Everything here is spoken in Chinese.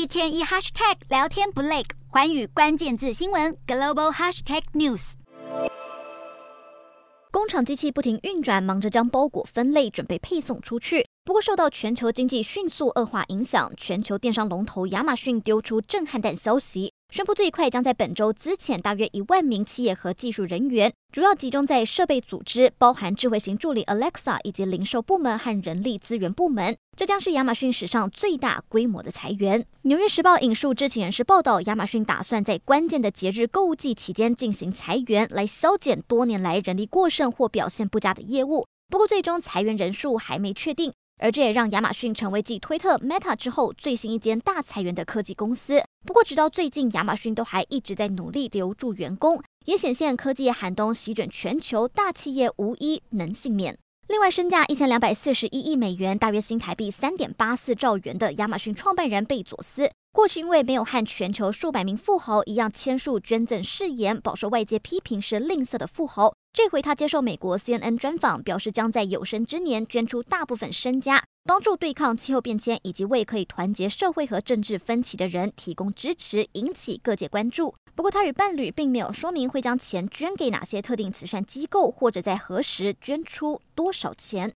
一天一 hashtag 聊天不累，环宇关键字新闻 global hashtag news。工厂机器不停运转，忙着将包裹分类，准备配送出去。不过，受到全球经济迅速恶化影响，全球电商龙头亚马逊丢出震撼弹消息。宣布最快将在本周资遣大约一万名企业和技术人员，主要集中在设备组织，包含智慧型助理 Alexa 以及零售部门和人力资源部门。这将是亚马逊史上最大规模的裁员。纽约时报引述知情人士报道，亚马逊打算在关键的节日购物季期间进行裁员，来削减多年来人力过剩或表现不佳的业务。不过，最终裁员人数还没确定。而这也让亚马逊成为继推特、Meta 之后最新一间大裁员的科技公司。不过，直到最近，亚马逊都还一直在努力留住员工，也显现科技寒冬席卷全球，大企业无一能幸免。另外，身价一千两百四十一亿美元（大约新台币三点八四兆元）的亚马逊创办人贝佐斯，过去因为没有和全球数百名富豪一样签署捐赠誓言，饱受外界批评是吝啬的富豪。这回他接受美国 CNN 专访，表示将在有生之年捐出大部分身家，帮助对抗气候变迁，以及为可以团结社会和政治分歧的人提供支持，引起各界关注。不过，他与伴侣并没有说明会将钱捐给哪些特定慈善机构，或者在何时捐出多少钱。